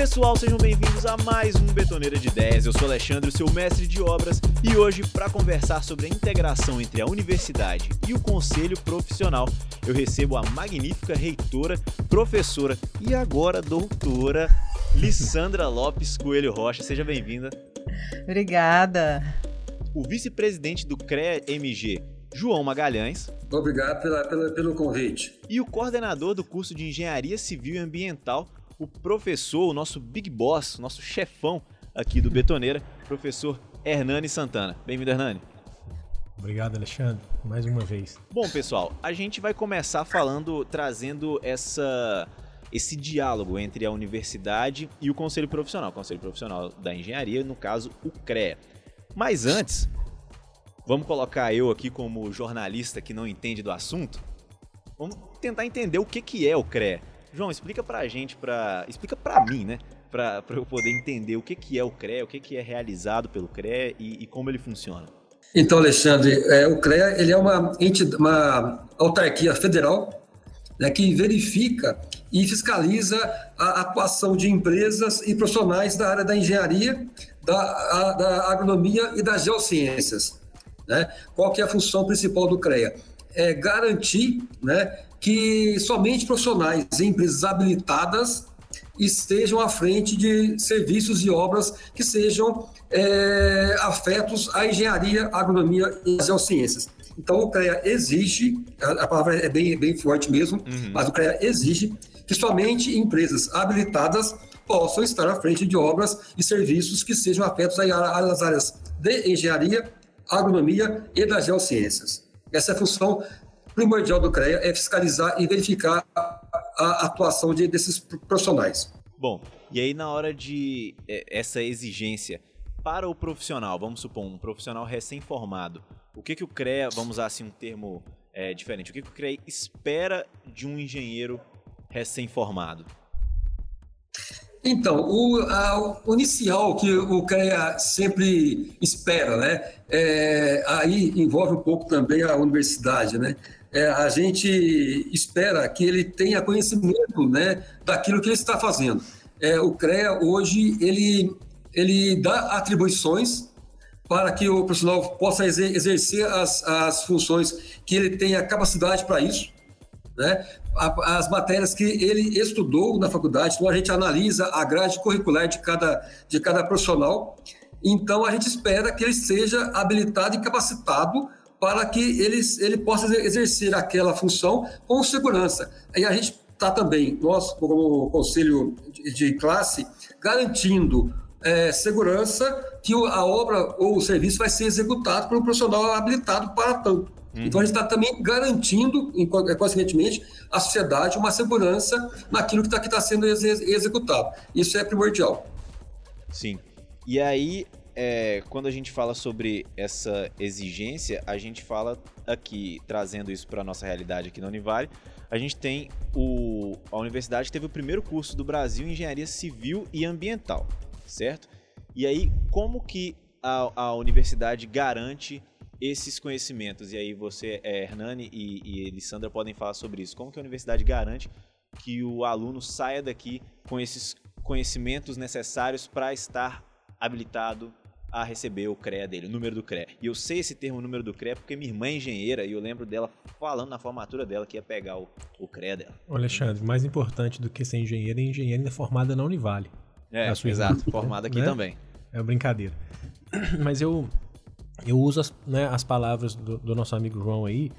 pessoal, sejam bem-vindos a mais um Betoneira de Ideias. Eu sou Alexandre, seu mestre de obras, e hoje, para conversar sobre a integração entre a universidade e o conselho profissional, eu recebo a magnífica reitora, professora e agora doutora Lissandra Lopes Coelho Rocha. Seja bem-vinda. Obrigada. O vice-presidente do CREA-MG, João Magalhães. Obrigado pela, pela, pelo convite. E o coordenador do curso de Engenharia Civil e Ambiental, o professor, o nosso big boss, nosso chefão aqui do Betoneira, professor Hernani Santana. Bem-vindo, Hernani. Obrigado, Alexandre, mais uma vez. Bom, pessoal, a gente vai começar falando, trazendo essa esse diálogo entre a universidade e o conselho profissional, o conselho profissional da engenharia, no caso, o CREA. Mas antes, vamos colocar eu aqui como jornalista que não entende do assunto. Vamos tentar entender o que, que é o CREA. João, explica pra gente, pra, explica pra mim, né? Pra, pra eu poder entender o que, que é o CREA, o que, que é realizado pelo CREA e, e como ele funciona. Então, Alexandre, é, o CREA ele é uma, uma autarquia federal né, que verifica e fiscaliza a atuação de empresas e profissionais da área da engenharia, da, a, da agronomia e das geociências. Né? Qual que é a função principal do CREA? É garantir né, que somente profissionais e empresas habilitadas estejam à frente de serviços e obras que sejam é, afetos à engenharia, à agronomia e às geociências. Então, o CREA exige, a, palavra é bem, bem forte mesmo, uhum. mas o CREA exige que somente empresas habilitadas possam estar à frente de obras e serviços que sejam afetos às áreas de engenharia, agronomia e das geociências. Essa é a função primordial do CREA, é fiscalizar e verificar a atuação de, desses profissionais. Bom, e aí na hora de é, essa exigência para o profissional, vamos supor, um profissional recém-formado, o que, que o CREA, vamos usar assim um termo é, diferente, o que, que o CREA espera de um engenheiro recém-formado? Então, o, a, o, inicial que o CREA sempre espera, né? É, aí envolve um pouco também a universidade, né? É, a gente espera que ele tenha conhecimento, né, daquilo que ele está fazendo. É, o CREA hoje ele ele dá atribuições para que o profissional possa exercer as, as funções que ele tenha capacidade para isso, né? As matérias que ele estudou na faculdade, então a gente analisa a grade curricular de cada, de cada profissional. Então a gente espera que ele seja habilitado e capacitado para que ele, ele possa exercer aquela função com segurança. E a gente está também, nós, como conselho de classe, garantindo é, segurança que a obra ou o serviço vai ser executado por um profissional habilitado para tanto. Uhum. Então a gente está também garantindo, consequentemente, à sociedade uma segurança naquilo que está tá sendo ex executado. Isso é primordial. Sim. E aí, é, quando a gente fala sobre essa exigência, a gente fala aqui, trazendo isso para a nossa realidade aqui na Univale, a gente tem o, a universidade teve o primeiro curso do Brasil em Engenharia Civil e Ambiental certo? E aí, como que a, a universidade garante esses conhecimentos? E aí você, é, Hernani e, e podem falar sobre isso. Como que a universidade garante que o aluno saia daqui com esses conhecimentos necessários para estar habilitado a receber o CREA dele, o número do CREA. E eu sei esse termo, número do CREA, porque minha irmã é engenheira e eu lembro dela falando na formatura dela que ia pegar o, o CREA dela. Alexandre, mais importante do que ser engenheira é engenheira formada na Univale. É, exato. Formado aqui né? também. É brincadeira. Mas eu, eu uso as, né, as palavras do, do nosso amigo João aí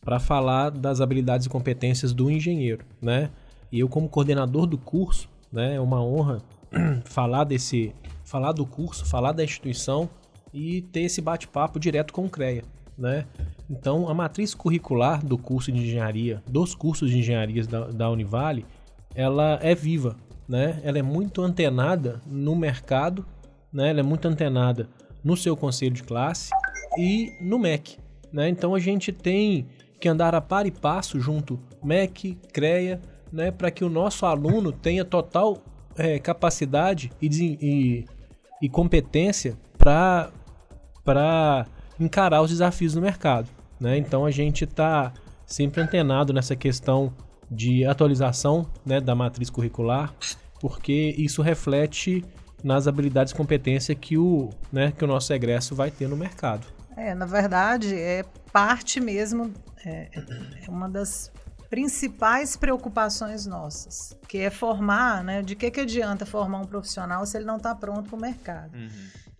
para falar das habilidades e competências do engenheiro, né? E eu como coordenador do curso, né, é uma honra falar desse, falar do curso, falar da instituição e ter esse bate-papo direto com o CREA, né? Então, a matriz curricular do curso de engenharia, dos cursos de engenharia da, da Univale, ela é viva, né? Ela é muito antenada no mercado, né? Ela é muito antenada no seu conselho de classe e no MEC, né? Então a gente tem que andar a par e passo junto MEC, CREA, né? Para que o nosso aluno tenha total é, capacidade e, e, e competência para encarar os desafios do mercado, né? Então a gente está sempre antenado nessa questão de atualização né, da matriz curricular, porque isso reflete nas habilidades e competências que o, né, que o nosso egresso vai ter no mercado. É, na verdade, é parte mesmo, é, é uma das principais preocupações nossas, que é formar, né? De que, que adianta formar um profissional se ele não está pronto para o mercado? Uhum.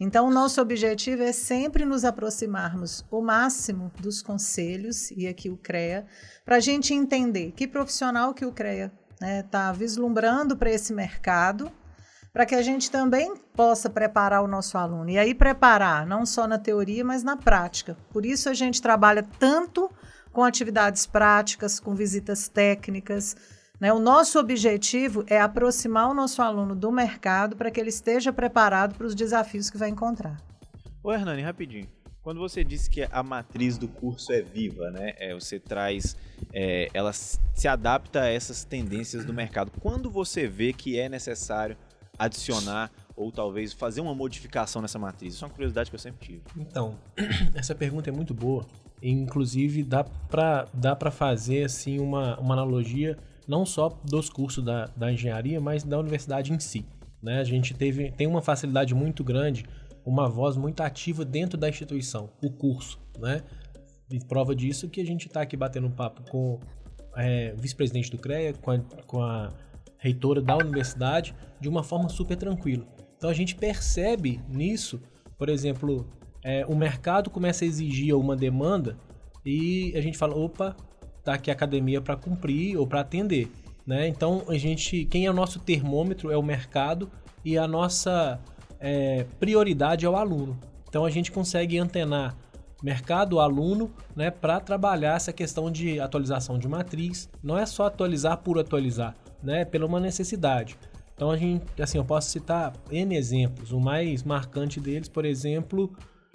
Então, o nosso objetivo é sempre nos aproximarmos o máximo dos conselhos, e aqui o CREA, para a gente entender que profissional que o CREA está né, tá vislumbrando para esse mercado, para que a gente também possa preparar o nosso aluno. E aí, preparar não só na teoria, mas na prática. Por isso, a gente trabalha tanto com atividades práticas, com visitas técnicas. Né? O nosso objetivo é aproximar o nosso aluno do mercado para que ele esteja preparado para os desafios que vai encontrar. Ô Hernani, rapidinho. Quando você disse que a matriz do curso é viva, né? É, você traz, é, ela se adapta a essas tendências do mercado. Quando você vê que é necessário adicionar ou talvez fazer uma modificação nessa matriz? Isso é uma curiosidade que eu sempre tive. Então, essa pergunta é muito boa. Inclusive, dá para dá fazer assim uma, uma analogia não só dos cursos da, da engenharia, mas da universidade em si. Né? A gente teve, tem uma facilidade muito grande, uma voz muito ativa dentro da instituição, o curso. Né? E prova disso que a gente está aqui batendo papo com é, o vice-presidente do CREA, com a, com a reitora da universidade, de uma forma super tranquila. Então a gente percebe nisso, por exemplo, é, o mercado começa a exigir uma demanda e a gente fala, opa, tá aqui a academia para cumprir ou para atender, né? Então a gente, quem é o nosso termômetro é o mercado e a nossa é, prioridade é o aluno. Então a gente consegue antenar mercado, aluno, né, para trabalhar essa questão de atualização de matriz. Não é só atualizar por atualizar, né, pela uma necessidade. Então a gente, assim, eu posso citar N exemplos. O mais marcante deles, por exemplo,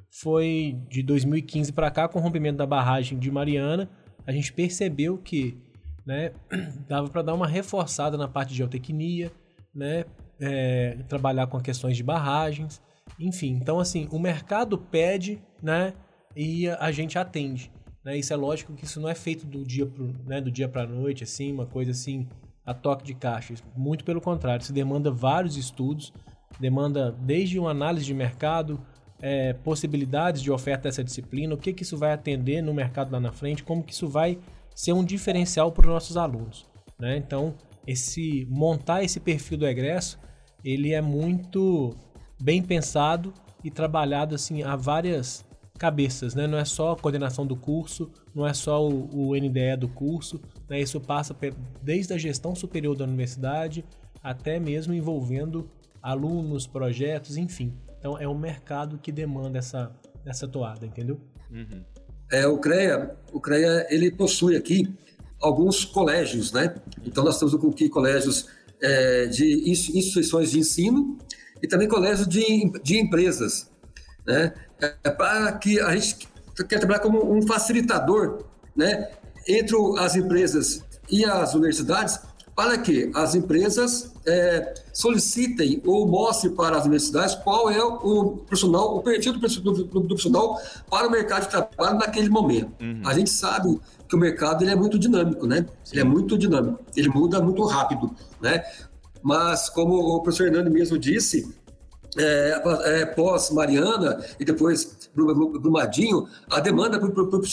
foi de 2015 para cá, com o rompimento da barragem de Mariana, a gente percebeu que né, dava para dar uma reforçada na parte de geotecnia, né, é, trabalhar com questões de barragens, enfim. Então, assim, o mercado pede né, e a gente atende. Né? Isso é lógico que isso não é feito do dia pro, né, do dia para a noite, assim, uma coisa assim, a toque de caixa. Muito pelo contrário, isso demanda vários estudos, demanda desde uma análise de mercado, é, possibilidades de oferta dessa disciplina, o que, que isso vai atender no mercado lá na frente, como que isso vai ser um diferencial para os nossos alunos. Né? Então, esse montar esse perfil do egresso, ele é muito bem pensado e trabalhado assim a várias cabeças, né? Não é só a coordenação do curso, não é só o, o NDE do curso, né? Isso passa desde a gestão superior da universidade até mesmo envolvendo alunos, projetos, enfim. Então é um mercado que demanda essa, essa toada, entendeu? Uhum. É, o CREA, o CREA ele possui aqui alguns colégios, né? Então nós temos aqui colégios é, de instituições de ensino e também colégios de, de empresas, né? É, para que a gente quer trabalhar como um facilitador, né? Entre as empresas e as universidades para que as empresas é, solicitem ou mostrem para as universidades qual é o profissional, o perfil do, profissional para o mercado de trabalho naquele momento. Uhum. A gente sabe que o mercado ele é muito dinâmico, né? Ele é muito dinâmico, ele muda muito rápido, né? Mas como o professor Hernando mesmo disse, é, é, pós Mariana e depois Brumadinho, a demanda por, por, por,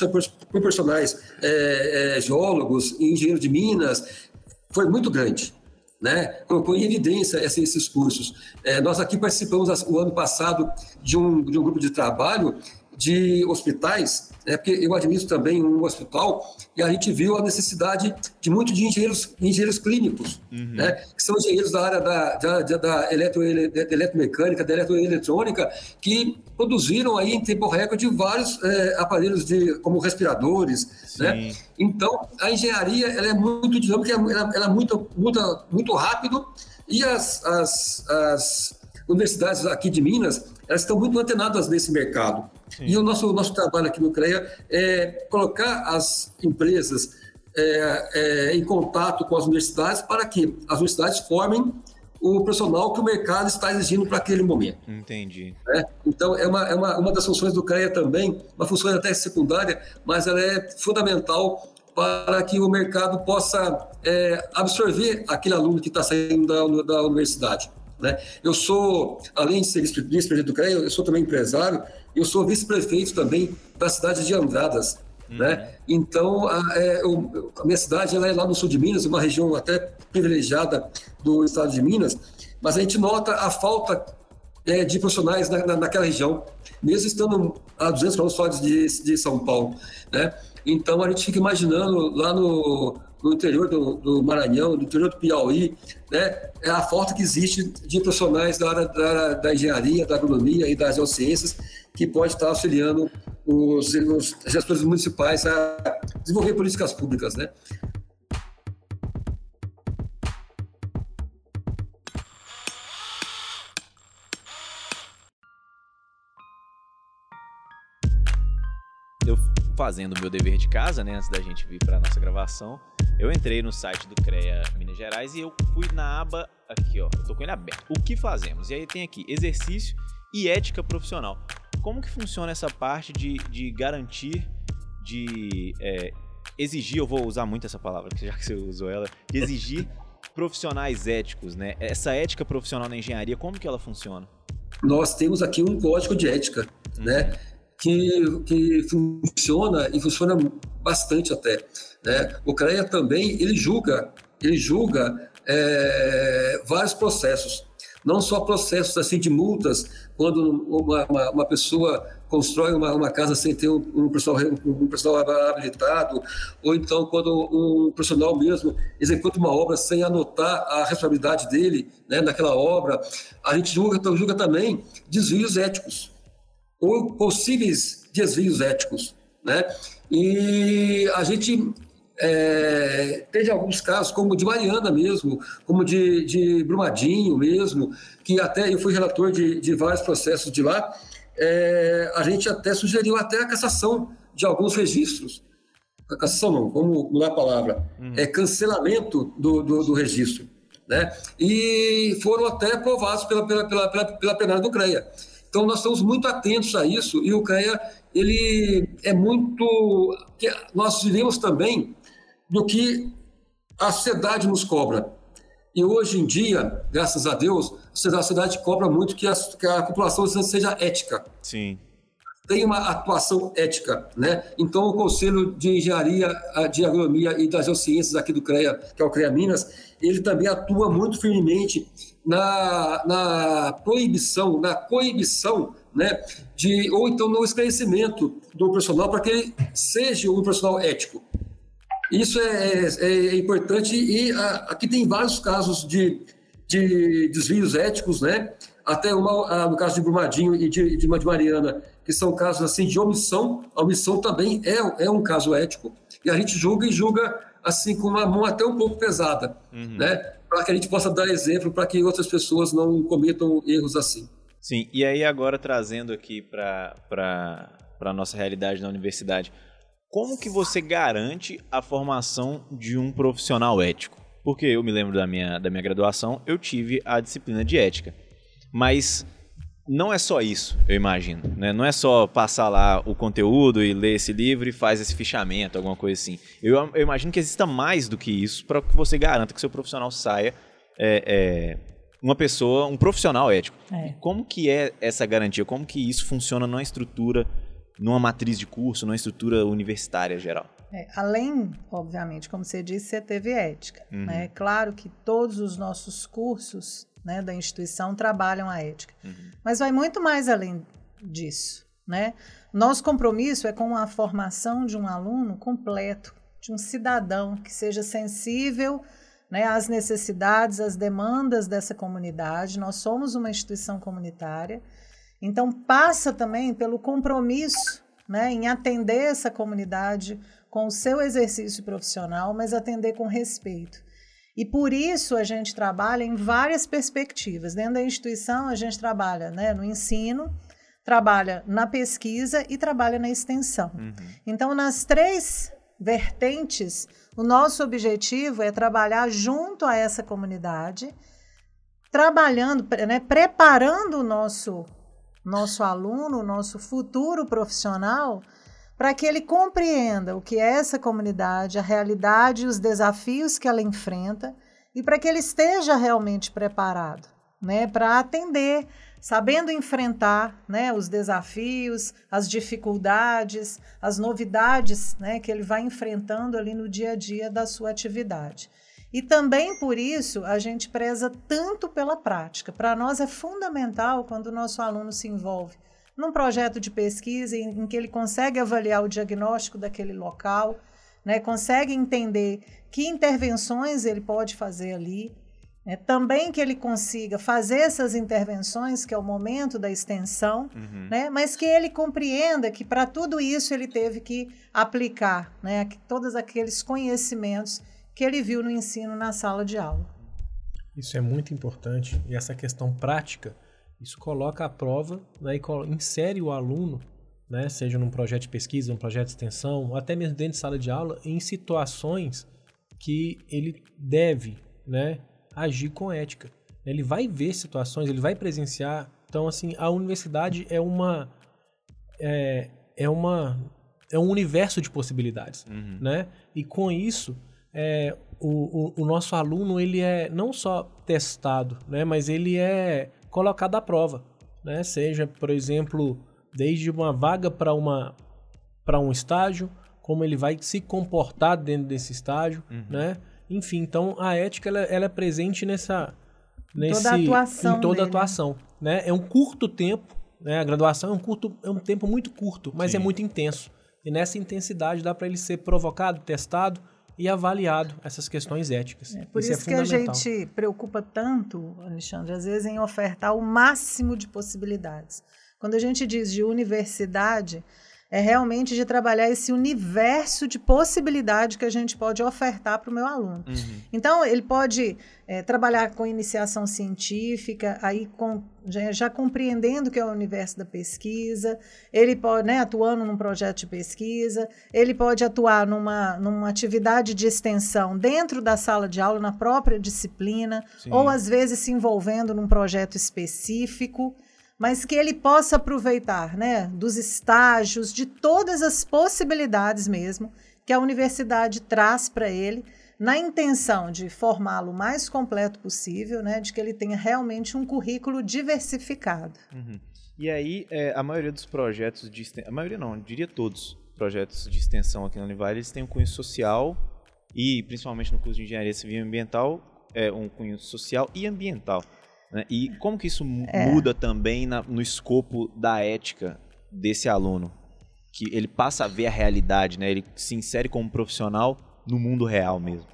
profissionais é, é, geólogos, engenheiros de minas, foi muito grande. Né? Colocou em evidência esses cursos. É, nós aqui participamos o ano passado de um, de um grupo de trabalho de hospitais, né, porque eu administro também um hospital, e a gente viu a necessidade de muito de engenheiros, engenheiros clínicos, uhum. né, que são engenheiros da área da, da, da, eletro, da eletromecânica, da eletroeletrônica, que produziram aí em tempo recorde vários é, aparelhos de, como respiradores. Né? Então, a engenharia ela é muito dinâmica, ela, ela é muito, muito, muito rápido, e as, as, as universidades aqui de Minas, elas estão muito antenadas nesse mercado. Sim. E o nosso, nosso trabalho aqui no CREA é colocar as empresas é, é, em contato com as universidades para que as universidades formem o profissional que o mercado está exigindo para aquele momento. Entendi. É, então, é, uma, é uma, uma das funções do CREA também, uma função até secundária, mas ela é fundamental para que o mercado possa é, absorver aquele aluno que está saindo da, da universidade. Né? Eu sou, além de ser vice-presidente do CREA, eu sou também empresário, eu sou vice-prefeito também da cidade de Andradas. Uhum. Né? Então, a, é, eu, a, minha cidade ela é lá no sul de Minas, uma região até privilegiada do estado de Minas, mas a gente nota a falta é, de profissionais na, na, naquela região, mesmo estando a 200 quilômetros de, de São Paulo. Né? Então, a gente fica imaginando lá no, no interior do, do, Maranhão, no interior do Piauí, né, é a falta que existe de profissionais da área da, da engenharia, da agronomia e das geociências que pode estar auxiliando os, os gestores municipais a desenvolver políticas públicas, né? Eu fazendo o meu dever de casa, né, antes da gente vir para nossa gravação, eu entrei no site do CREA Minas Gerais e eu fui na aba aqui, ó, eu tô com ele aberto. O que fazemos? E aí tem aqui exercício e ética profissional. Como que funciona essa parte de, de garantir, de é, exigir, eu vou usar muito essa palavra, já que você usou ela, de exigir profissionais éticos, né? Essa ética profissional na engenharia, como que ela funciona? Nós temos aqui um código de ética, uhum. né? Que, que funciona e funciona bastante até. Né? O CREA também, ele julga, ele julga é, vários processos não só processos assim de multas, quando uma, uma, uma pessoa constrói uma, uma, casa sem ter um, um, um profissional habilitado, ou então quando um profissional mesmo executa uma obra sem anotar a responsabilidade dele né, naquela obra, a gente julga, julga também desvios éticos, ou possíveis desvios éticos. Né? E a gente é, teve alguns casos, como de Mariana mesmo, como de, de Brumadinho mesmo, que até eu fui relator de, de vários processos de lá, é, a gente até sugeriu até a cassação de alguns registros. A cassação não, vamos mudar a palavra. Uhum. É cancelamento do, do, do, registro. Né? E foram até aprovados pela, pela, pela, pela, pela plenária do CREA. Então, nós estamos muito atentos a isso e o CREA, ele é muito... Nós vivemos também do que a sociedade nos cobra. E hoje em dia, graças a Deus, a sociedade cobra muito que a, que a população seja ética. Sim. Tem uma atuação ética, né? Então, o Conselho de Engenharia, de Agronomia e das Geociências aqui do CREA, que é o CREA Minas, ele também atua muito firmemente na, na proibição, na coibição, né? De, ou então no esclarecimento do profissional para que ele seja um profissional ético. Isso é, é, é importante e a, aqui tem vários casos de, de desvios éticos, né? Até uma, a, no caso de Brumadinho e de, de, de Mariana, que são casos assim de omissão. A omissão também é, é um caso ético. E a gente julga e julga assim com uma mão até um pouco pesada, uhum. né? Para que a gente possa dar exemplo para que outras pessoas não cometam erros assim. Sim, e aí agora trazendo aqui para a nossa realidade na universidade, como que você garante a formação de um profissional ético? Porque eu me lembro da minha, da minha graduação, eu tive a disciplina de ética. Mas não é só isso, eu imagino. Né? Não é só passar lá o conteúdo e ler esse livro e faz esse fichamento, alguma coisa assim. Eu, eu imagino que exista mais do que isso para que você garanta que seu profissional saia é, é, uma pessoa, um profissional ético. É. Como que é essa garantia? Como que isso funciona numa estrutura numa matriz de curso, numa estrutura universitária geral? É, além, obviamente, como você disse, você teve ética. Uhum. Né? Claro que todos os nossos cursos né, da instituição trabalham a ética. Uhum. Mas vai muito mais além disso. Né? Nosso compromisso é com a formação de um aluno completo, de um cidadão que seja sensível né, às necessidades, às demandas dessa comunidade. Nós somos uma instituição comunitária então, passa também pelo compromisso né, em atender essa comunidade com o seu exercício profissional, mas atender com respeito. E por isso a gente trabalha em várias perspectivas. Dentro da instituição, a gente trabalha né, no ensino, trabalha na pesquisa e trabalha na extensão. Uhum. Então, nas três vertentes, o nosso objetivo é trabalhar junto a essa comunidade, trabalhando, né, preparando o nosso nosso aluno, nosso futuro profissional, para que ele compreenda o que é essa comunidade, a realidade e os desafios que ela enfrenta e para que ele esteja realmente preparado, né, para atender, sabendo enfrentar, né, os desafios, as dificuldades, as novidades, né, que ele vai enfrentando ali no dia a dia da sua atividade. E também por isso a gente preza tanto pela prática. Para nós é fundamental quando o nosso aluno se envolve num projeto de pesquisa em, em que ele consegue avaliar o diagnóstico daquele local, né, consegue entender que intervenções ele pode fazer ali, né, também que ele consiga fazer essas intervenções, que é o momento da extensão, uhum. né, mas que ele compreenda que para tudo isso ele teve que aplicar né, todos aqueles conhecimentos que ele viu no ensino na sala de aula. Isso é muito importante e essa questão prática isso coloca à prova né, e insere o aluno, né, seja num projeto de pesquisa, num projeto de extensão, ou até mesmo dentro de sala de aula, em situações que ele deve né, agir com ética. Ele vai ver situações, ele vai presenciar. Então, assim, a universidade é uma. É, é uma. É um universo de possibilidades, uhum. né? E com isso, é, o, o, o, nosso aluno ele é não só testado, né, mas ele é colocado à prova, né? Seja, por exemplo, desde uma vaga para uma para um estágio, como ele vai se comportar dentro desse estágio, uhum. né? Enfim, então a ética ela, ela é presente nessa nesse toda atuação em toda a atuação, né? É um curto tempo, né? A graduação é um curto é um tempo muito curto, mas é Sim. é muito intenso. E nessa intensidade dá para ele ser provocado, testado e avaliado essas questões éticas. É, por isso, isso é que a gente preocupa tanto, Alexandre, às vezes em ofertar o máximo de possibilidades. Quando a gente diz de universidade, é realmente de trabalhar esse universo de possibilidade que a gente pode ofertar para o meu aluno. Uhum. Então, ele pode é, trabalhar com iniciação científica, aí com, já, já, compreendendo que é o universo da pesquisa, ele pode, né, atuando num projeto de pesquisa, ele pode atuar numa, numa atividade de extensão dentro da sala de aula, na própria disciplina, Sim. ou às vezes se envolvendo num projeto específico mas que ele possa aproveitar né, dos estágios, de todas as possibilidades mesmo que a universidade traz para ele, na intenção de formá-lo o mais completo possível, né, de que ele tenha realmente um currículo diversificado. Uhum. E aí, é, a maioria dos projetos de extensão, a maioria não, eu diria todos, projetos de extensão aqui na Univale, eles têm um cunho social e, principalmente no curso de Engenharia Civil e Ambiental, é um cunho social e ambiental. Né? E como que isso é. muda também na, no escopo da ética desse aluno? Que ele passa a ver a realidade, né? Ele se insere como profissional no mundo real mesmo.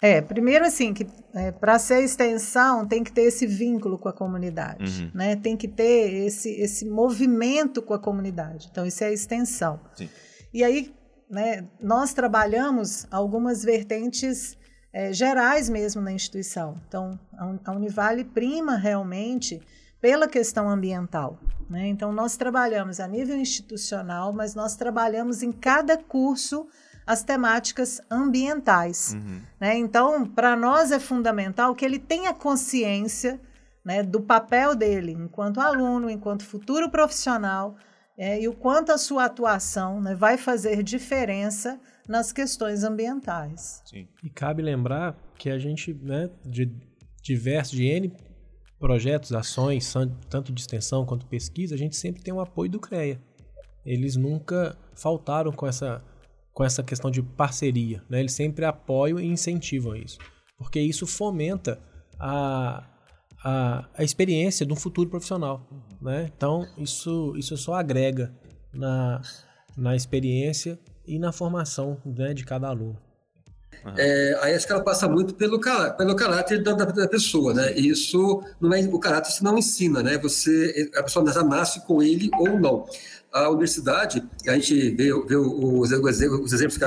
É, primeiro assim, que é, para ser extensão tem que ter esse vínculo com a comunidade, uhum. né? Tem que ter esse, esse movimento com a comunidade. Então, isso é a extensão. Sim. E aí, né, nós trabalhamos algumas vertentes é, gerais mesmo na instituição. Então, a Univale prima realmente pela questão ambiental. Né? Então, nós trabalhamos a nível institucional, mas nós trabalhamos em cada curso as temáticas ambientais. Uhum. Né? Então, para nós é fundamental que ele tenha consciência né, do papel dele enquanto aluno, enquanto futuro profissional, é, e o quanto a sua atuação né, vai fazer diferença nas questões ambientais. Sim. E cabe lembrar que a gente, né, de diversos, de N projetos, ações, tanto de extensão quanto pesquisa, a gente sempre tem o apoio do CREA. Eles nunca faltaram com essa, com essa questão de parceria, né? Eles sempre apoiam e incentivam isso, porque isso fomenta a, a, a experiência de um futuro profissional, né? Então, isso, isso só agrega na, na experiência e na formação né, de cada aluno. É, aí que ela passa muito pelo, pelo caráter da, da, pessoa, né? Isso não é o caráter se não ensina, né? Você a pessoa já nasce com ele ou não. A universidade, a gente vê, vê os, os, exemplos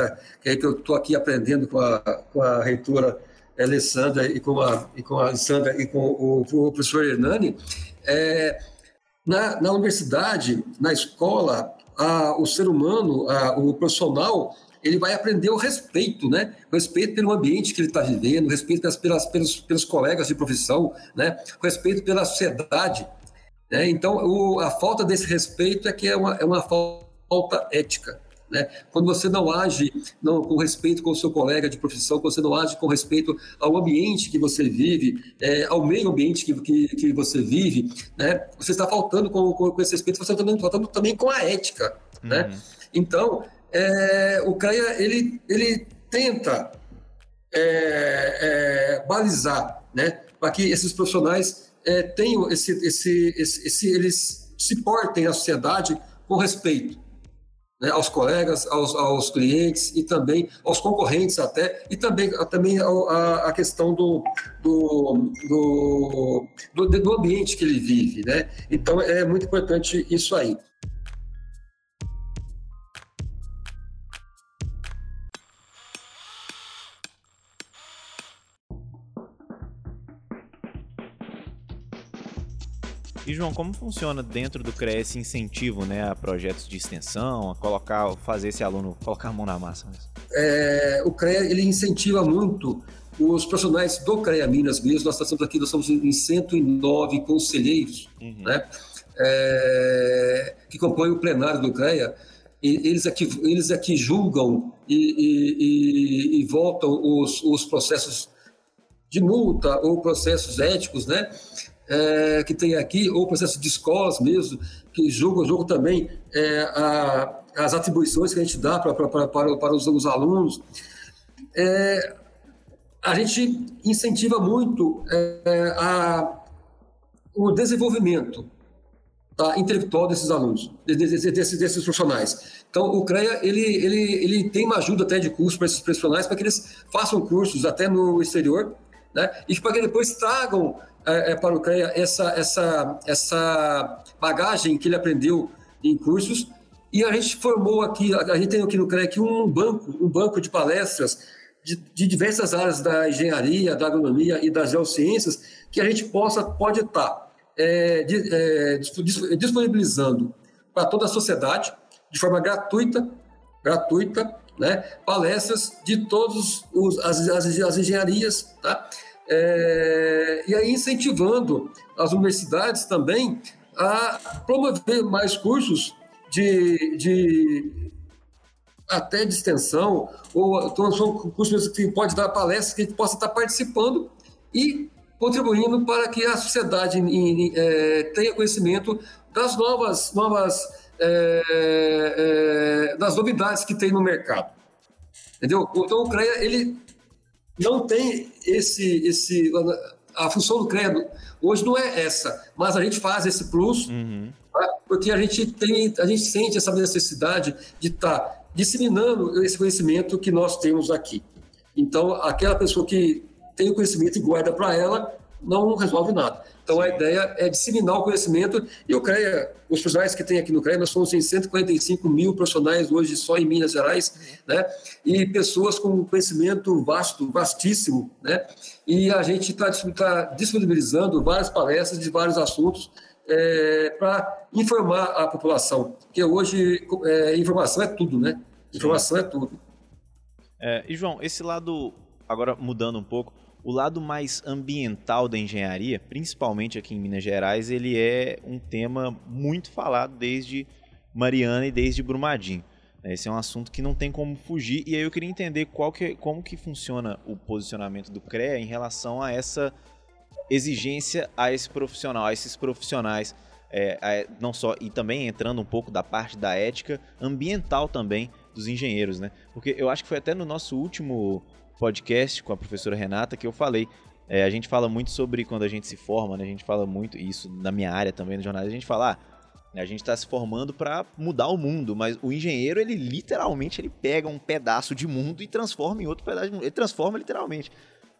que, que eu estou aqui aprendendo com a, com a reitora Alessandra e com a, e com a Sandra e com o, o professor Hernani, é, na, na universidade, na escola, o ser humano, o profissional, ele vai aprender o respeito, né? O respeito pelo ambiente que ele está vivendo, o respeito pelas, pelas, pelos, pelos colegas de profissão, né? O respeito pela sociedade. Né? Então, o, a falta desse respeito é que é uma, é uma falta ética. Né? Quando você não age não, com respeito com o seu colega de profissão, quando você não age com respeito ao ambiente que você vive, é, ao meio ambiente que, que, que, você vive, né? você está faltando com, com, com esse respeito, você está faltando também com a ética. Né? Uhum. Né? Então, é, o CREA ele, ele tenta é, é, balizar né? para que esses profissionais é, tenham esse, esse, esse, esse, eles se portem à sociedade com respeito né, aos colegas, aos, aos, clientes e também aos concorrentes até, e também, também a, a questão do, do, do, do, do ambiente que ele vive. Né? Então, é muito importante isso aí. E João, como funciona dentro do CREA esse incentivo, né, a projetos de extensão, a colocar, fazer esse aluno colocar a mão na massa? É, o CREA ele incentiva muito os profissionais do CREA Minas mesmo. Nós estamos aqui, nós estamos em 109 conselheiros, uhum. né, é, que compõem o plenário do CREA. E eles aqui, eles aqui julgam e, e, e, e votam os, os processos de multa ou processos éticos, né? É, que tem aqui, ou o processo de escolas mesmo, que julga, julga também é, a, as atribuições que a gente dá para, para, para, para os, os alunos. É, a gente incentiva muito é, a, o desenvolvimento tá, intelectual desses alunos, desses, desses profissionais. Então, o CREA ele, ele, ele tem uma ajuda até de curso para esses profissionais, para que eles façam cursos até no exterior, né? e para que depois tragam é, é, para o CREA essa, essa, essa bagagem que ele aprendeu em cursos. E a gente formou aqui, a gente tem aqui no aqui um banco, um banco de palestras de, de diversas áreas da engenharia, da agronomia e das geociências, que a gente possa, pode estar é, é, disponibilizando para toda a sociedade, de forma gratuita, gratuita, né, palestras de todas as, as, as engenharias, tá? É, e aí incentivando as universidades também a promover mais cursos de, de até de extensão, ou então, são cursos que pode dar palestras que a gente possa estar participando e contribuindo para que a sociedade é, tenha conhecimento das novas, novas é, é, das novidades que tem no mercado. Entendeu? Então o CREA ele não tem esse, esse. A função do credo hoje não é essa, mas a gente faz esse plus, uhum. tá? porque a gente tem, a gente sente essa necessidade de estar tá disseminando esse conhecimento que nós temos aqui. Então, aquela pessoa que tem o conhecimento e guarda para ela, não resolve nada. Então, a ideia é disseminar o conhecimento. E o CREA, os profissionais que tem aqui no CREA, nós somos em 145 mil profissionais hoje só em Minas Gerais, né? E pessoas com conhecimento vasto, vastíssimo, né? E a gente está tá disponibilizando várias palestras de vários assuntos é, para informar a população. Porque hoje, é, informação é tudo, né? Informação Sim. é tudo. É, e, João, esse lado, agora mudando um pouco, o lado mais ambiental da engenharia, principalmente aqui em Minas Gerais, ele é um tema muito falado desde Mariana e desde Brumadinho. Esse é um assunto que não tem como fugir e aí eu queria entender qual que, como que funciona o posicionamento do CREA em relação a essa exigência a esse profissional, a esses profissionais, é, é, não só e também entrando um pouco da parte da ética ambiental também dos engenheiros, né? Porque eu acho que foi até no nosso último podcast com a professora Renata que eu falei. É, a gente fala muito sobre quando a gente se forma, né? A gente fala muito, isso na minha área também, no jornalismo, a gente fala, ah, a gente está se formando para mudar o mundo, mas o engenheiro, ele literalmente, ele pega um pedaço de mundo e transforma em outro pedaço de mundo. Ele transforma literalmente.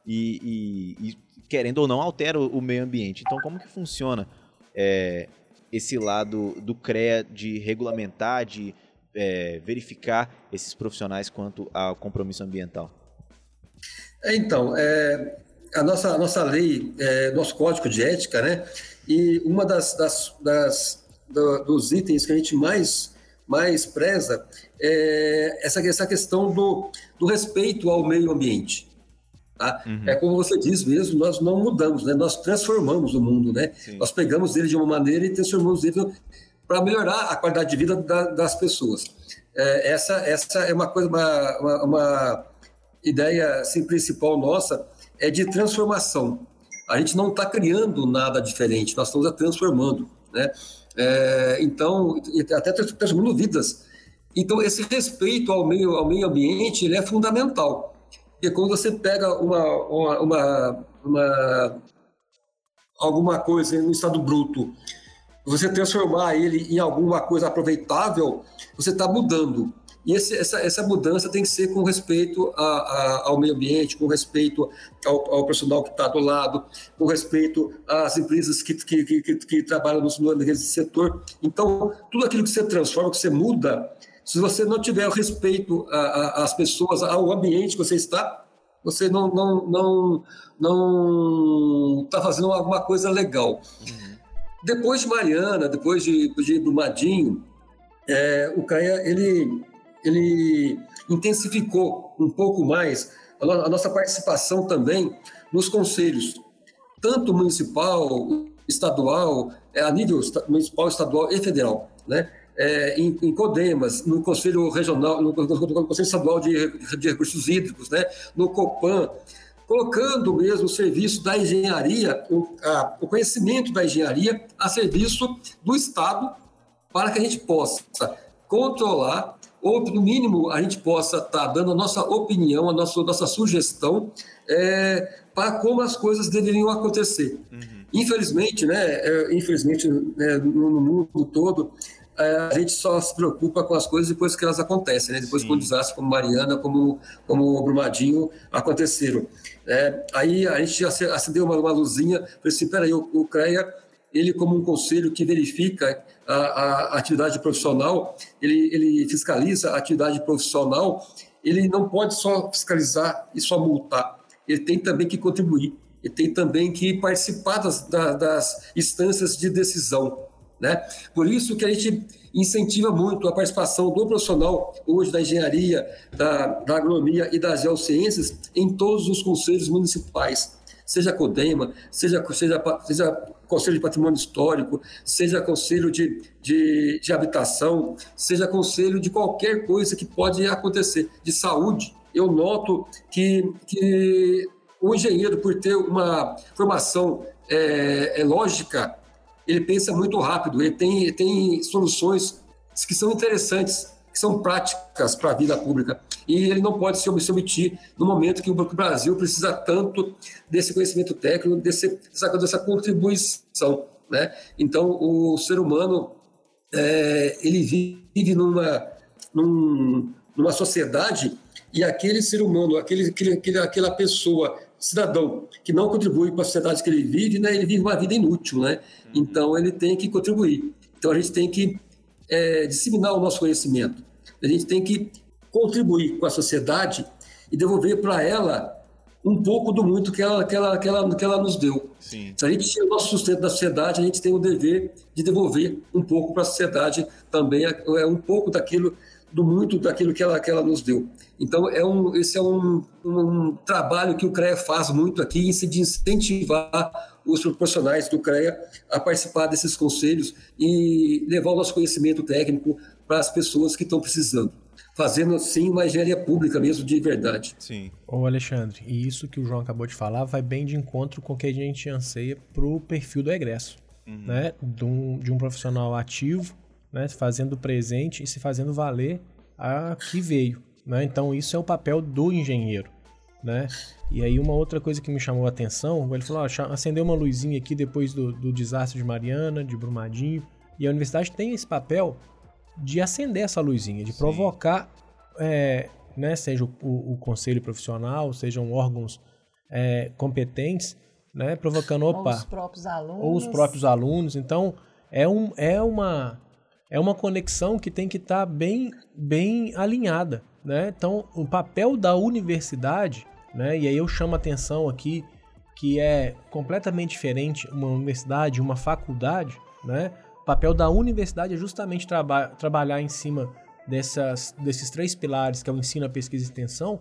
E, e, e querendo ou não, altera o, o, meio ambiente. Então, como que funciona é, esse lado do CREA de regulamentar, de é, verificar esses profissionais quanto ao compromisso ambiental? É, então, é, a, nossa, a nossa lei, é, nosso código de ética, né? E uma das, das, das do, dos itens que a gente mais, mais preza é essa, essa questão do, do respeito ao meio ambiente. Tá? Uhum. É como você diz mesmo, nós não mudamos, né? nós transformamos o mundo, né? Nós pegamos ele de uma maneira e transformamos ele para melhorar a qualidade de vida da, das pessoas. é, essa, essa é uma coisa, uma, uma, uma ideia assim, principal nossa, é de transformação. A gente não está criando nada diferente, nós estamos transformando, né? É, então, até transformando vidas. Então, esse respeito ao meio, ao meio ambiente ele é fundamental. Porque quando você pega uma, uma, uma, uma alguma coisa em um estado bruto, você transformar ele em alguma coisa aproveitável, você está mudando. E esse, essa, essa mudança tem que ser com respeito a, a, ao meio ambiente, com respeito ao, ao profissional que está do lado, com respeito às empresas que, que, que, que trabalham no, nesse setor. Então, tudo aquilo que você transforma, que você muda, se você não tiver o respeito às pessoas, ao ambiente que você está, você não não não não está fazendo alguma coisa legal. Uhum. Depois de Mariana, depois de, de Brumadinho, é, o CAIA ele ele intensificou um pouco mais a, nossa participação também nos conselhos, tanto municipal, estadual, é, a nível municipal, estadual e federal, né? É, em, em, Codemas, no Conselho Regional, no, no Conselho Estadual de, de, Recursos Hídricos, né? no COPAN, colocando mesmo o serviço da engenharia, o, a, o conhecimento da engenharia a serviço do Estado, para que a gente possa controlar ou no mínimo a gente possa estar tá dando a nossa opinião, a nossa, nossa sugestão é, para como as coisas deveriam acontecer. Uhum. Infelizmente, né, é, infelizmente né, no, no, mundo todo, é, a gente só se preocupa com as coisas depois que elas acontecem, né? depois Sim. que um desastre como Mariana, como, como o Brumadinho aconteceram. É, aí a gente acendeu uma, uma luzinha, falei assim, peraí, o, o CREA ele como um conselho que verifica a, a atividade profissional, ele, ele fiscaliza a atividade profissional, ele não pode só fiscalizar e só multar, ele tem também que contribuir, ele tem também que participar das, das, instâncias de decisão. Né? Por isso que a gente incentiva muito a participação do profissional hoje da engenharia, da, da agronomia e das geociências em todos os conselhos municipais seja CODEMA, seja, seja, seja Conselho de Patrimônio Histórico, seja Conselho de, de, de Habitação, seja Conselho de qualquer coisa que pode acontecer, de saúde. Eu noto que, que o engenheiro, por ter uma formação é, é lógica, ele pensa muito rápido, ele tem, tem soluções que são interessantes que são práticas para a vida pública. E ele não pode se omitir no momento que o Brasil precisa tanto desse conhecimento técnico, desse, dessa, dessa contribuição. Né? Então, o ser humano é, ele vive numa, num, numa sociedade e aquele ser humano, aquele, aquele, aquela pessoa, cidadão, que não contribui para a sociedade que ele vive, né, ele vive uma vida inútil. Né? Então, ele tem que contribuir. Então, a gente tem que é, disseminar o nosso conhecimento. A gente tem que contribuir com a sociedade e devolver para ela um pouco do muito que ela, que ela, que ela, que ela nos deu. Sim. Se a gente tira o nosso sustento da sociedade, a gente tem o dever de devolver um pouco para a sociedade também, é, um pouco daquilo, do muito daquilo que ela, que ela nos deu. Então, é um, esse é um, um trabalho que o CREA faz muito aqui, de incentivar os profissionais do CREA a participar desses conselhos e levar o nosso conhecimento técnico para as pessoas que estão precisando. Fazendo, sim, uma engenharia pública mesmo, de verdade. Sim. Ô, Alexandre, e isso que o João acabou de falar vai bem de encontro com o que a gente anseia para o perfil do egresso. Uhum. Né? De, um, de um profissional ativo, né? fazendo presente e se fazendo valer a que veio. Né? Então, isso é o papel do engenheiro né? E aí uma outra coisa que me chamou a atenção, ele falou, ó, acendeu uma luzinha aqui depois do, do desastre de Mariana, de Brumadinho, e a universidade tem esse papel de acender essa luzinha, de Sim. provocar, é, né, seja o, o, o, conselho profissional, sejam órgãos é, competentes, né, provocando, opa, ou os próprios alunos, ou os próprios alunos. Então é, um, é uma é uma conexão que tem que estar tá bem bem alinhada, né? Então o papel da universidade né? E aí eu chamo a atenção aqui que é completamente diferente uma universidade, uma faculdade, né? O papel da universidade é justamente traba trabalhar em cima dessas, desses três pilares, que é o ensino, a pesquisa e extensão,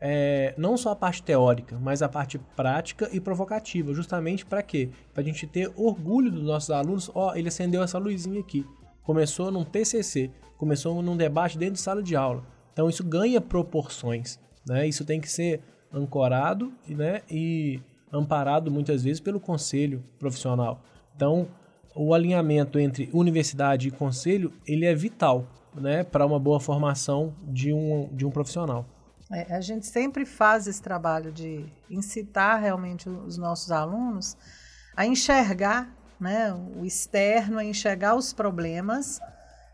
é, não só a parte teórica, mas a parte prática e provocativa, justamente para quê? Para a gente ter orgulho dos nossos alunos, ó, oh, ele acendeu essa luzinha aqui, começou num TCC, começou num debate dentro de sala de aula. Então isso ganha proporções, né? Isso tem que ser ancorado, né? E amparado muitas vezes pelo conselho profissional. Então, o alinhamento entre universidade e conselho, ele é vital, né, para uma boa formação de um, de um profissional. É, a gente sempre faz esse trabalho de incitar realmente os nossos alunos a enxergar né, o externo, a enxergar os problemas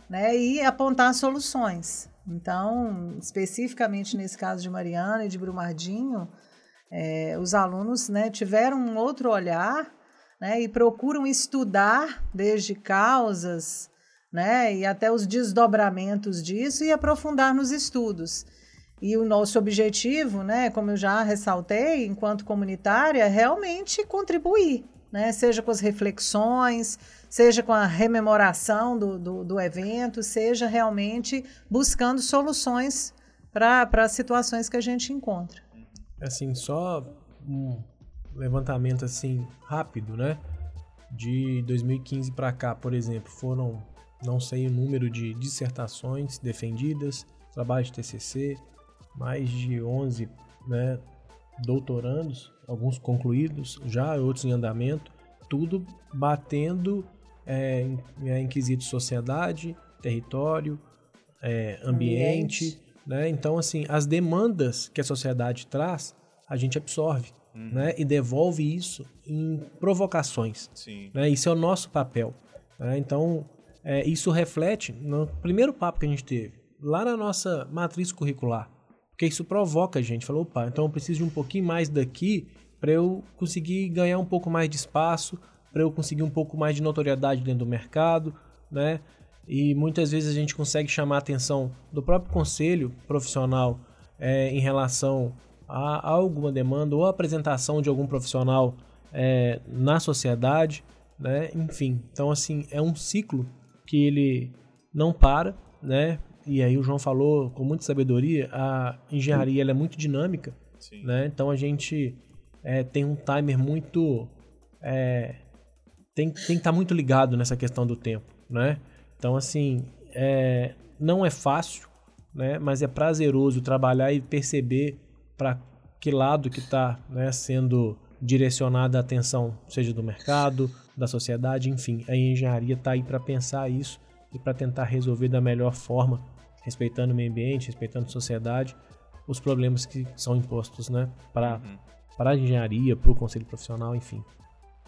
né, e apontar soluções. Então, especificamente nesse caso de Mariana e de Brumardinho, é, os alunos né, tiveram um outro olhar né, e procuram estudar desde causas né, e até os desdobramentos disso e aprofundar nos estudos. E o nosso objetivo, né, como eu já ressaltei, enquanto comunitária, é realmente contribuir, né, seja com as reflexões, seja com a rememoração do, do, do evento, seja realmente buscando soluções para as situações que a gente encontra. Assim, só um levantamento assim rápido, né? De 2015 para cá, por exemplo, foram não sei o número de dissertações defendidas, trabalho de TCC, mais de 11, né, doutorandos, alguns concluídos, já outros em andamento, tudo batendo é, em, é, em quesito sociedade, território, é, ambiente, ambiente, né? Então, assim, as demandas que a sociedade traz, a gente absorve uhum. né? e devolve isso em provocações. Sim. Né? Isso é o nosso papel. Né? Então, é, isso reflete no primeiro papo que a gente teve, lá na nossa matriz curricular. Porque isso provoca a gente. Falou, opa, então eu preciso de um pouquinho mais daqui para eu conseguir ganhar um pouco mais de espaço, para eu conseguir um pouco mais de notoriedade dentro do mercado, né? E muitas vezes a gente consegue chamar a atenção do próprio conselho profissional é, em relação a, alguma demanda ou apresentação de algum profissional é, na sociedade, né? Enfim, então assim é um ciclo que ele não para, né? E aí o João falou com muita sabedoria, a engenharia ela é muito dinâmica, Sim. né? Então a gente é, tem um timer muito é, tem, tem que estar tá muito ligado nessa questão do tempo, né? Então assim é, não é fácil, né? Mas é prazeroso trabalhar e perceber para que lado que está né, sendo direcionada a atenção, seja do mercado, da sociedade, enfim. A engenharia está aí para pensar isso e para tentar resolver da melhor forma, respeitando o meio ambiente, respeitando a sociedade, os problemas que são impostos né, para uhum. a engenharia, para o conselho profissional, enfim.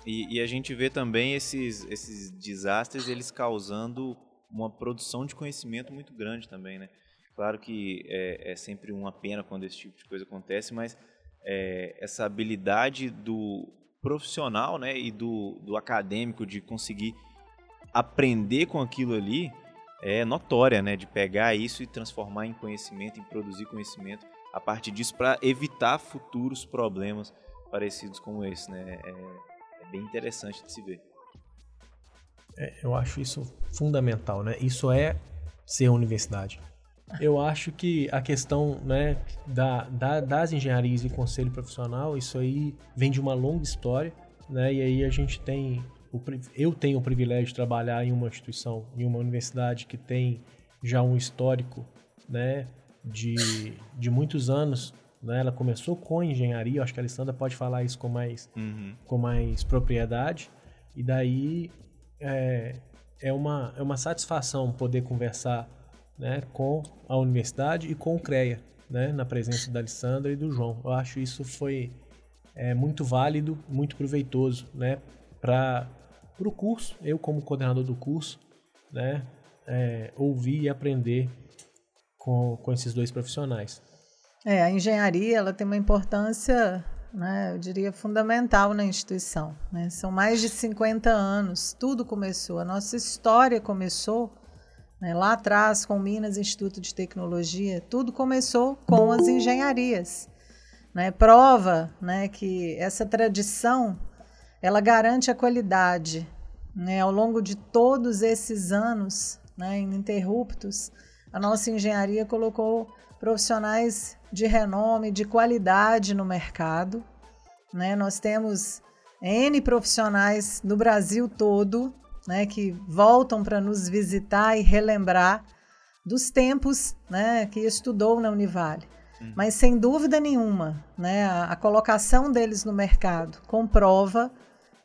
E, e, a gente vê também esses, esses desastres eles causando uma produção de conhecimento muito grande também, né? Claro que é, é sempre uma pena quando esse tipo de coisa acontece, mas é, essa habilidade do profissional né, e do, do acadêmico de conseguir aprender com aquilo ali é notória, né? De pegar isso e transformar em conhecimento, em produzir conhecimento a partir disso para evitar futuros problemas parecidos como esse, né? É, é bem interessante de se ver. É, eu acho isso fundamental, né? Isso é ser universidade. Eu acho que a questão né, da, da, das engenharias e conselho profissional, isso aí vem de uma longa história, né? E aí a gente tem, o, eu tenho o privilégio de trabalhar em uma instituição, em uma universidade que tem já um histórico, né? De, de muitos anos, né? Ela começou com engenharia, acho que a Alessandra pode falar isso com mais, uhum. com mais propriedade. E daí é, é, uma, é uma satisfação poder conversar né, com a universidade e com o CREA, né, na presença da Alessandra e do João. Eu acho isso foi é, muito válido, muito proveitoso né, para o curso, eu como coordenador do curso, né, é, ouvir e aprender com, com esses dois profissionais. É, a engenharia ela tem uma importância, né, eu diria, fundamental na instituição. Né? São mais de 50 anos, tudo começou, a nossa história começou? Lá atrás, com o Minas Instituto de Tecnologia, tudo começou com as engenharias. Né? Prova né, que essa tradição ela garante a qualidade. Né? Ao longo de todos esses anos né, ininterruptos, a nossa engenharia colocou profissionais de renome, de qualidade no mercado. Né? Nós temos N profissionais no Brasil todo né, que voltam para nos visitar e relembrar dos tempos né, que estudou na Univale. Uhum. Mas, sem dúvida nenhuma, né, a, a colocação deles no mercado comprova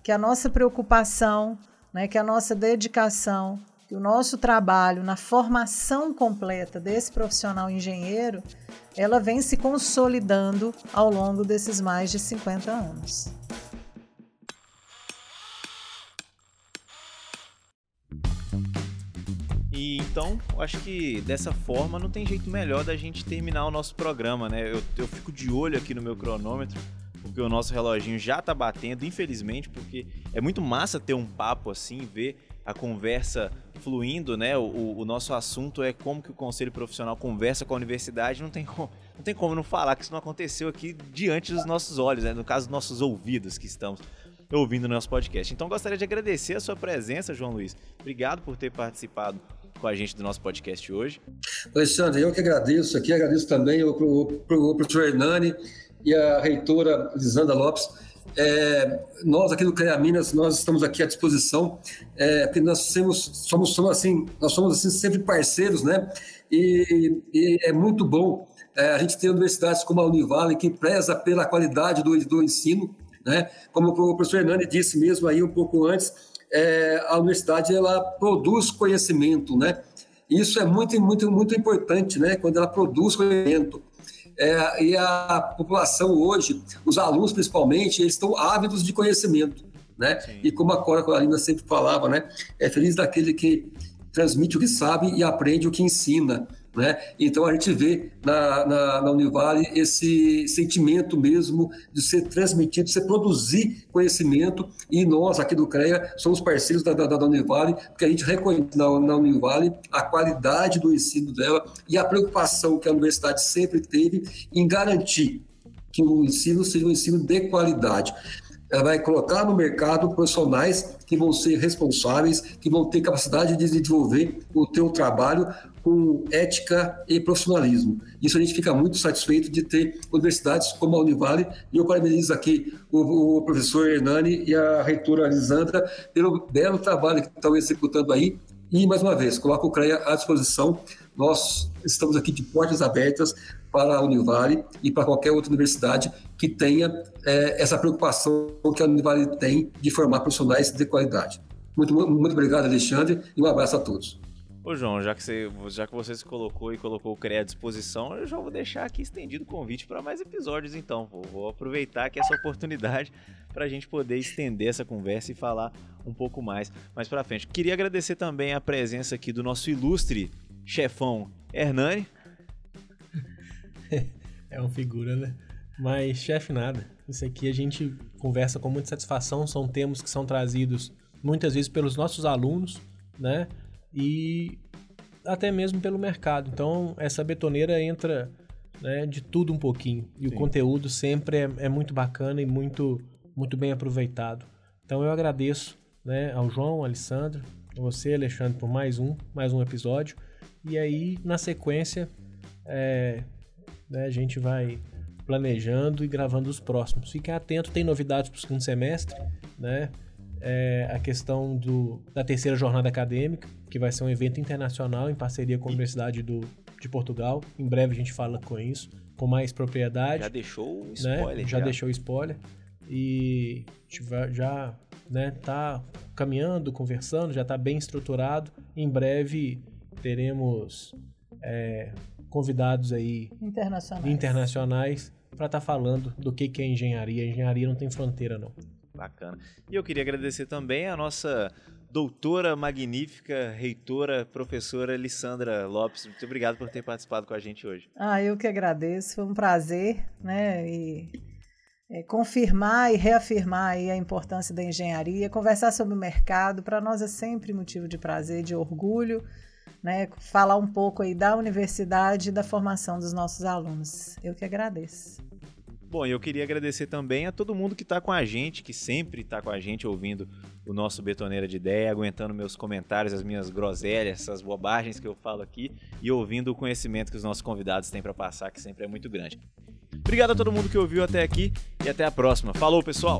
que a nossa preocupação, né, que a nossa dedicação, que o nosso trabalho na formação completa desse profissional engenheiro, ela vem se consolidando ao longo desses mais de 50 anos. Então, acho que dessa forma não tem jeito melhor da gente terminar o nosso programa, né? Eu, eu fico de olho aqui no meu cronômetro, porque o nosso reloginho já tá batendo, infelizmente, porque é muito massa ter um papo assim, ver a conversa fluindo, né? O, o, nosso assunto é como que o conselho profissional conversa com a universidade. Não tem como não, tem como não falar que isso não aconteceu aqui diante dos nossos olhos, né? No caso dos nossos ouvidos que estamos ouvindo o nosso podcast. Então gostaria de agradecer a sua presença, João Luiz. Obrigado por ter participado com a gente do nosso podcast hoje. Alexandre, eu que agradeço aqui, agradeço também ao, professor Hernani e a reitora Lisandra Lopes é, nós aqui do CREA Minas, nós estamos aqui à disposição, é, porque nós somos, somos, somos, assim, nós somos assim, sempre parceiros, né? E, e é muito bom é, a gente ter universidades como a Univale, que preza pela qualidade do, do ensino, né? Como o professor Hernani disse mesmo aí um pouco antes, é, a universidade ela produz conhecimento, né? Isso é muito, muito, muito importante, né? Quando ela produz conhecimento. É, e a população hoje, os alunos principalmente, eles estão ávidos de conhecimento, né? Sim. E como a Cora Coralina sempre falava, né? É feliz daquele que transmite o que sabe e aprende o que ensina. Né? Então a gente vê na, na, na, Univale esse sentimento mesmo de ser transmitido, de ser produzir conhecimento e nós aqui do CREA somos parceiros da, da, da Univale porque a gente reconhece na, na Univale a qualidade do ensino dela e a preocupação que a universidade sempre teve em garantir que o ensino seja um ensino de qualidade ela vai colocar no mercado profissionais que vão ser responsáveis, que vão ter capacidade de desenvolver o teu trabalho com ética e profissionalismo. Isso a gente fica muito satisfeito de ter universidades como a Univale, e eu parabenizo aqui o, o professor Hernani e a reitora Lisandra pelo belo trabalho que estão executando aí, e, mais uma vez, coloco o CREA à disposição. Nós estamos aqui de portas abertas para a Univale e para qualquer outra universidade que tenha é, essa preocupação que a Univale tem de formar profissionais de qualidade. Muito, muito obrigado, Alexandre, e um abraço a todos. Ô João, já que, você, já que você se colocou e colocou o CREA à disposição, eu já vou deixar aqui estendido o convite para mais episódios então. Vou, vou aproveitar aqui essa oportunidade para a gente poder estender essa conversa e falar um pouco mais mais para frente. Queria agradecer também a presença aqui do nosso ilustre chefão Hernani. é uma figura, né? Mas chefe nada. Isso aqui a gente conversa com muita satisfação, são temas que são trazidos muitas vezes pelos nossos alunos, né? E até mesmo pelo mercado. Então, essa betoneira entra né, de tudo um pouquinho. E Sim. o conteúdo sempre é, é, muito bacana e muito, muito bem aproveitado. Então, eu agradeço né, ao João, ao Alessandro, a você, Alexandre, por mais um, mais um episódio. E aí, na sequência, é, né, a gente vai planejando e gravando os próximos. Fiquem atentos, tem novidades para o segundo semestre, né? é, a questão do, da terceira jornada acadêmica, que vai ser um evento internacional em parceria com a Universidade do, de Portugal. Em breve a gente fala com isso, com mais propriedade. Já deixou o né? spoiler. Né? Já, já, deixou o spoiler. E já né, tá caminhando, conversando, já está bem estruturado. Em breve teremos é, convidados aí internacionais, internacionais para estar tá falando do que, que é engenharia. A engenharia não tem fronteira, não. Bacana. E eu queria agradecer também a nossa doutora magnífica, reitora, professora Lissandra Lopes. Muito obrigado por ter participado com a gente hoje. Ah, eu que agradeço. Foi um prazer, né? E é, confirmar e reafirmar aí a importância da engenharia, conversar sobre o mercado, para nós é sempre motivo de prazer, de orgulho, né? Falar um pouco aí da universidade e da formação dos nossos alunos. Eu que agradeço. Bom, eu queria agradecer também a todo mundo que está com a gente, que sempre está com a gente ouvindo o nosso Betoneira de Ideia, aguentando meus comentários, as minhas groselhas, essas bobagens que eu falo aqui e ouvindo o conhecimento que os nossos convidados têm para passar, que sempre é muito grande. Obrigado a todo mundo que ouviu até aqui e até a próxima. Falou, pessoal!